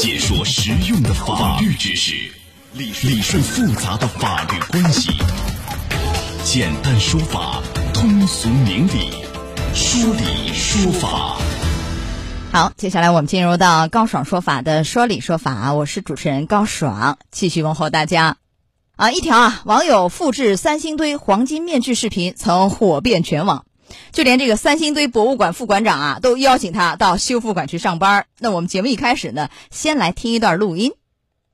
解说实用的法律知识，理理顺复杂的法律关系，简单说法，通俗明理，说理说法。好，接下来我们进入到高爽说法的说理说法，我是主持人高爽，继续问候大家。啊，一条啊，网友复制三星堆黄金面具视频曾火遍全网，就连这个三星堆博物馆副馆长啊，都邀请他到修复馆去上班。那我们节目一开始呢，先来听一段录音。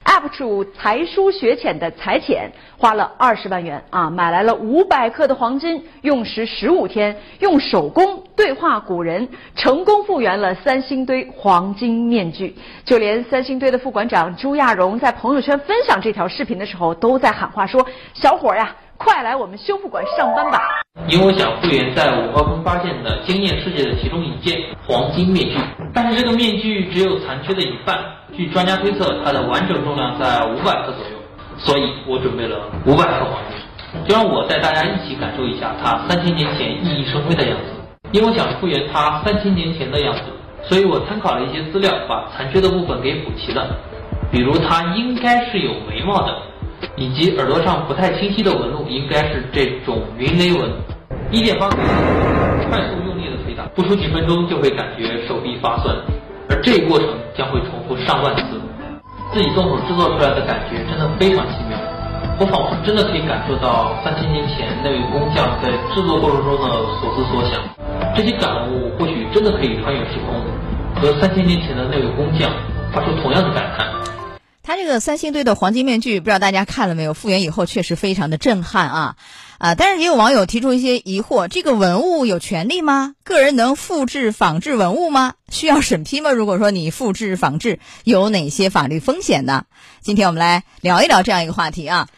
UP 主才疏学浅的才浅花了二十万元啊，买来了五百克的黄金，用时十五天，用手工对话古人，成功复原了三星堆黄金面具。就连三星堆的副馆长朱亚荣在朋友圈分享这条视频的时候，都在喊话说：“小伙呀，快来我们修复馆上班吧！”因为我想复原在五号坑发现的惊艳世界的其中一件黄金面具，但是这个面具只有残缺的一半。据专家推测，它的完整重量在五百克左右，所以我准备了五百克黄金。就让我带大家一起感受一下它三千年前熠熠生辉的样子。因为我想复原它三千年前的样子，所以我参考了一些资料，把残缺的部分给补齐了。比如它应该是有眉毛的，以及耳朵上不太清晰的纹路应该是这种云雷纹。一点方法，快速用力的推打，不出几分钟就会感觉手臂发酸，而这一过程将会重复上万次。自己动手制作出来的感觉真的非常奇妙，我仿佛真的可以感受到三千年前那位工匠在制作过程中的所思所想。这些感悟或许真的可以穿越时空，和三千年前的那位工匠发出同样的感叹。他这个三星堆的黄金面具，不知道大家看了没有？复原以后确实非常的震撼啊！啊，但是也有网友提出一些疑惑：这个文物有权利吗？个人能复制仿制文物吗？需要审批吗？如果说你复制仿制，有哪些法律风险呢？今天我们来聊一聊这样一个话题啊！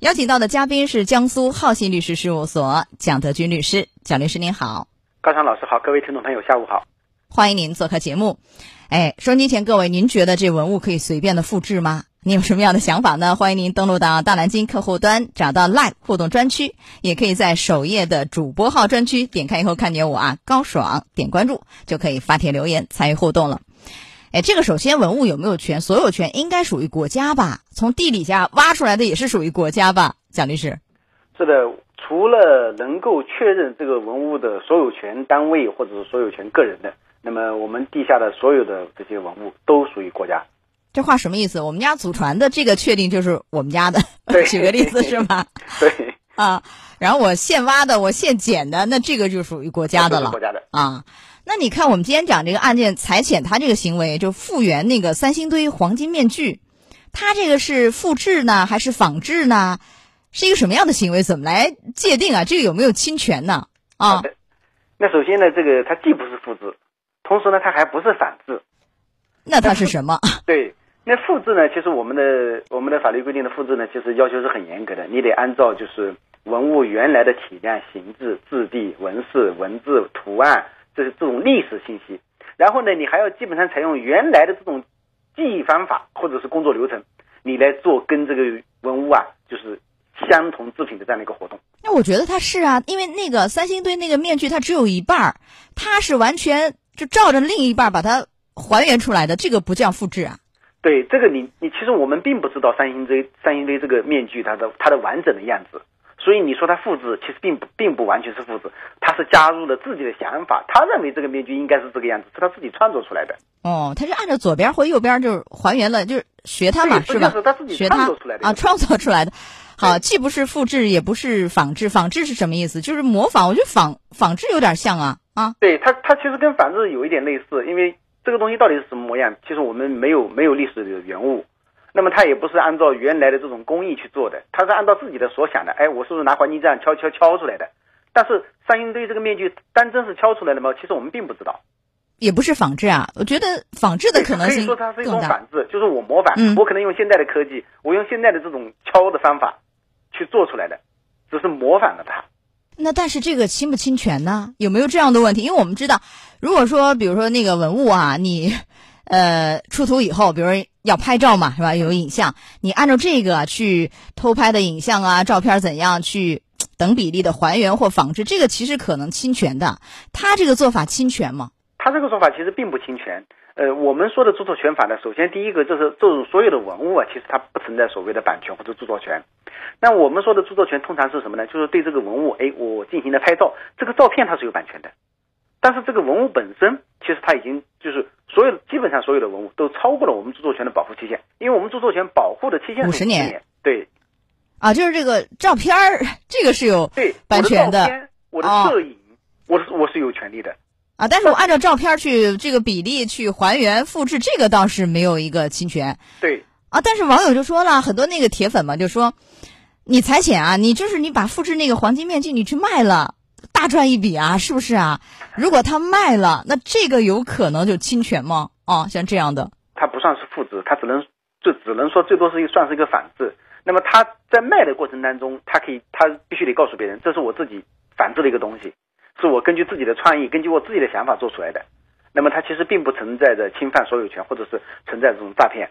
邀请到的嘉宾是江苏浩信律师事务所蒋德军律师，蒋律师您好，高强老师好，各位听众朋友下午好，欢迎您做客节目。哎，收音机前各位，您觉得这文物可以随便的复制吗？你有什么样的想法呢？欢迎您登录到大南京客户端，找到 Live 互动专区，也可以在首页的主播号专区点开以后看见我啊，高爽，点关注就可以发帖留言参与互动了。哎，这个首先文物有没有权？所有权应该属于国家吧？从地底下挖出来的也是属于国家吧？蒋律师，是的，除了能够确认这个文物的所有权单位或者是所有权个人的，那么我们地下的所有的这些文物都属于国家。这话什么意思？我们家祖传的这个确定就是我们家的，对 举个例子是吗？对，啊，然后我现挖的，我现捡的，那这个就属于国家的了。国家的啊。那你看，我们今天讲这个案件，裁剪他这个行为，就复原那个三星堆黄金面具，他这个是复制呢，还是仿制呢？是一个什么样的行为？怎么来界定啊？这个有没有侵权呢？啊。那首先呢，这个它既不是复制，同时呢，它还不是仿制。那它是什么？对，那复制呢，其实我们的我们的法律规定的复制呢，其实要求是很严格的，你得按照就是文物原来的体量、形制、质地、纹饰、文字、图案，这是这种历史信息。然后呢，你还要基本上采用原来的这种记忆方法或者是工作流程，你来做跟这个文物啊，就是相同制品的这样的一个活动。那我觉得它是啊，因为那个三星堆那个面具它只有一半儿，它是完全就照着另一半儿把它还原出来的，这个不叫复制啊。对这个你你其实我们并不知道三星堆三星堆这个面具它的它的完整的样子，所以你说它复制其实并不并不完全是复制，它是加入了自己的想法，他认为这个面具应该是这个样子，是他自己创作出来的。哦，他是按照左边或右边就是还原了，就是学他嘛，是吧？就是他自己学它创作出来的啊，创作出来的。好，既不是复制，也不是仿制。仿制是什么意思？就是模仿。我觉得仿仿制有点像啊啊。对它它其实跟仿制有一点类似，因为这个东西到底是什么模样，其实我们没有没有历史的原物。那么它也不是按照原来的这种工艺去做的，它是按照自己的所想的。哎，我是不是拿黄金这样敲敲敲出来的？但是三星堆这个面具单真是敲出来的吗？其实我们并不知道。也不是仿制啊，我觉得仿制的可能性可以说它是一。种仿制，就是我模仿，嗯我可能用现代的科技，我用现在的这种敲的方法去做出来的，只是模仿了它。那但是这个侵不侵权呢？有没有这样的问题？因为我们知道，如果说比如说那个文物啊，你 呃出土以后，比如说要拍照嘛，是吧？有影像，你按照这个去偷拍的影像啊、照片怎样去等比例的还原或仿制，这个其实可能侵权的。他这个做法侵权吗？他这个做法其实并不侵权，呃，我们说的著作权法呢，首先第一个就是这种所有的文物啊，其实它不存在所谓的版权或者著作权。那我们说的著作权通常是什么呢？就是对这个文物，哎，我进行了拍照，这个照片它是有版权的，但是这个文物本身其实它已经就是所有基本上所有的文物都超过了我们著作权的保护期限，因为我们著作权保护的期限是五十年。对，啊，就是这个照片儿，这个是有对版权的，我的摄影，我是我是有权利的。啊，但是我按照照片去这个比例去还原复制，这个倒是没有一个侵权。对。啊，但是网友就说了很多那个铁粉嘛，就说你裁剪啊，你就是你把复制那个黄金面具你去卖了，大赚一笔啊，是不是啊？如果他卖了，那这个有可能就侵权吗？啊，像这样的，它不算是复制，它只能就只能说最多是一算是一个仿制。那么他在卖的过程当中，他可以他必须得告诉别人，这是我自己仿制的一个东西。是我根据自己的创意，根据我自己的想法做出来的，那么它其实并不存在着侵犯所有权，或者是存在这种诈骗，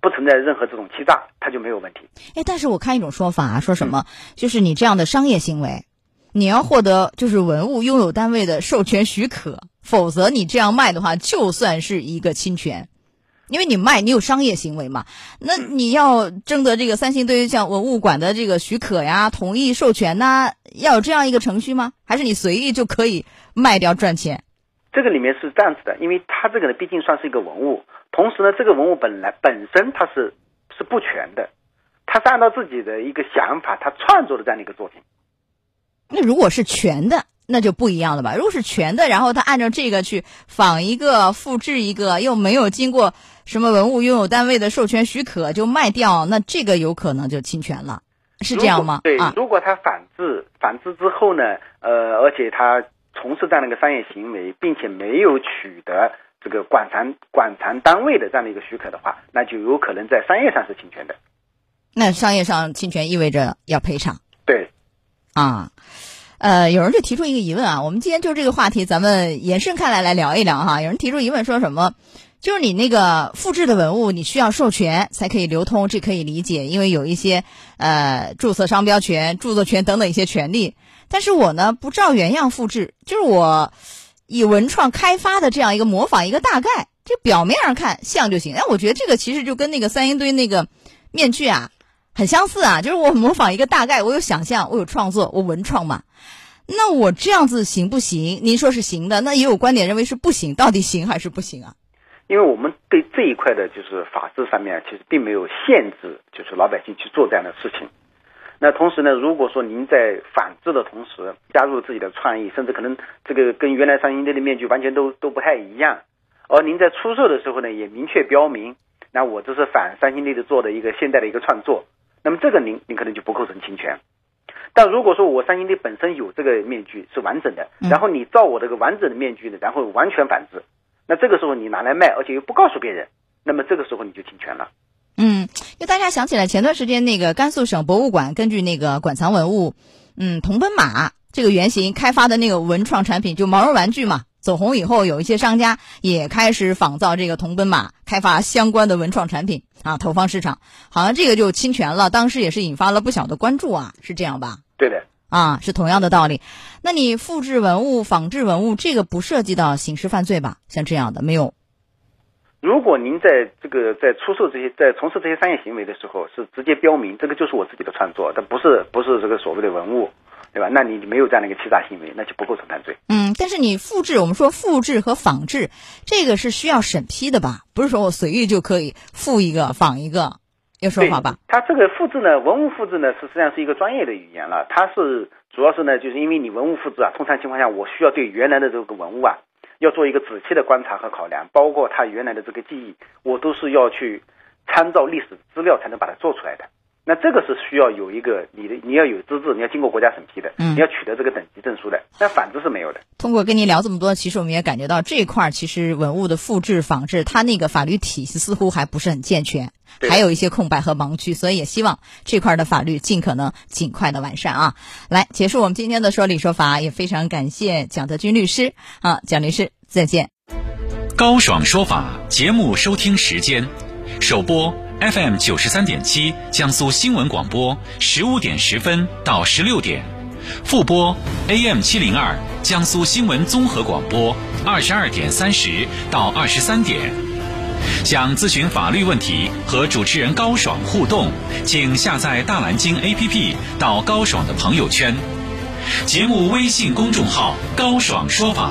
不存在任何这种欺诈，它就没有问题。哎，但是我看一种说法，啊说什么就是你这样的商业行为，你要获得就是文物拥有单位的授权许可，否则你这样卖的话，就算是一个侵权。因为你卖，你有商业行为嘛？那你要征得这个三星对于像文物馆的这个许可呀、同意授权呐，要有这样一个程序吗？还是你随意就可以卖掉赚钱？这个里面是这样子的，因为它这个呢，毕竟算是一个文物，同时呢，这个文物本来本身它是是不全的，它是按照自己的一个想法，它创作的这样的一个作品。那如果是全的？那就不一样了吧？如果是全的，然后他按照这个去仿一个、复制一个，又没有经过什么文物拥有单位的授权许可就卖掉，那这个有可能就侵权了，是这样吗？对，如果他仿制，仿制之后呢，呃，而且他从事这样的一个商业行为，并且没有取得这个馆藏馆藏单位的这样的一个许可的话，那就有可能在商业上是侵权的。那商业上侵权意味着要赔偿？对，啊。呃，有人就提出一个疑问啊，我们今天就这个话题，咱们延伸开来来聊一聊哈。有人提出疑问说什么？就是你那个复制的文物，你需要授权才可以流通，这可以理解，因为有一些呃注册商标权、著作权等等一些权利。但是我呢不照原样复制，就是我以文创开发的这样一个模仿一个大概，就表面上看像就行。哎，我觉得这个其实就跟那个三星堆那个面具啊。很相似啊，就是我模仿一个大概，我有想象，我有创作，我文创嘛。那我这样子行不行？您说是行的，那也有观点认为是不行，到底行还是不行啊？因为我们对这一块的就是法制上面其实并没有限制，就是老百姓去做这样的事情。那同时呢，如果说您在仿制的同时加入自己的创意，甚至可能这个跟原来三星堆的面具完全都都不太一样，而您在出售的时候呢，也明确标明，那我这是反三星堆的做的一个现代的一个创作。那么这个您您可能就不构成侵权，但如果说我三星堆本身有这个面具是完整的，然后你照我这个完整的面具呢，然后完全仿制，那这个时候你拿来卖，而且又不告诉别人，那么这个时候你就侵权了。嗯，就大家想起来前段时间那个甘肃省博物馆根据那个馆藏文物，嗯，铜奔马这个原型开发的那个文创产品，就毛绒玩具嘛。走红以后，有一些商家也开始仿造这个铜奔马，开发相关的文创产品啊，投放市场，好像这个就侵权了。当时也是引发了不小的关注啊，是这样吧？对的，啊，是同样的道理。那你复制文物、仿制文物，这个不涉及到刑事犯罪吧？像这样的没有。如果您在这个在出售这些、在从事这些商业行为的时候，是直接标明这个就是我自己的创作，但不是不是这个所谓的文物。对吧？那你没有这样的一个欺诈行为，那就不构成犯罪。嗯，但是你复制，我们说复制和仿制，这个是需要审批的吧？不是说我随意就可以复一个、仿一个，有说法吧？它这个复制呢，文物复制呢，实际上是一个专业的语言了。它是主要是呢，就是因为你文物复制啊，通常情况下，我需要对原来的这个文物啊，要做一个仔细的观察和考量，包括它原来的这个记忆，我都是要去参照历史资料才能把它做出来的。那这个是需要有一个你的，你要有资质，你要经过国家审批的，嗯，你要取得这个等级证书的。但反之是没有的。通过跟您聊这么多，其实我们也感觉到这一块其实文物的复制仿制，它那个法律体系似乎还不是很健全，还有一些空白和盲区，所以也希望这块的法律尽可能尽快的完善啊。来结束我们今天的说理说法，也非常感谢蒋德军律师啊，蒋律师再见。高爽说法节目收听时间，首播。FM 九十三点七，江苏新闻广播，十五点十分到十六点；复播 AM 七零二江苏新闻综合广播，二十二点三十到二十三点。想咨询法律问题和主持人高爽互动，请下载大蓝鲸 APP 到高爽的朋友圈。节目微信公众号“高爽说法”，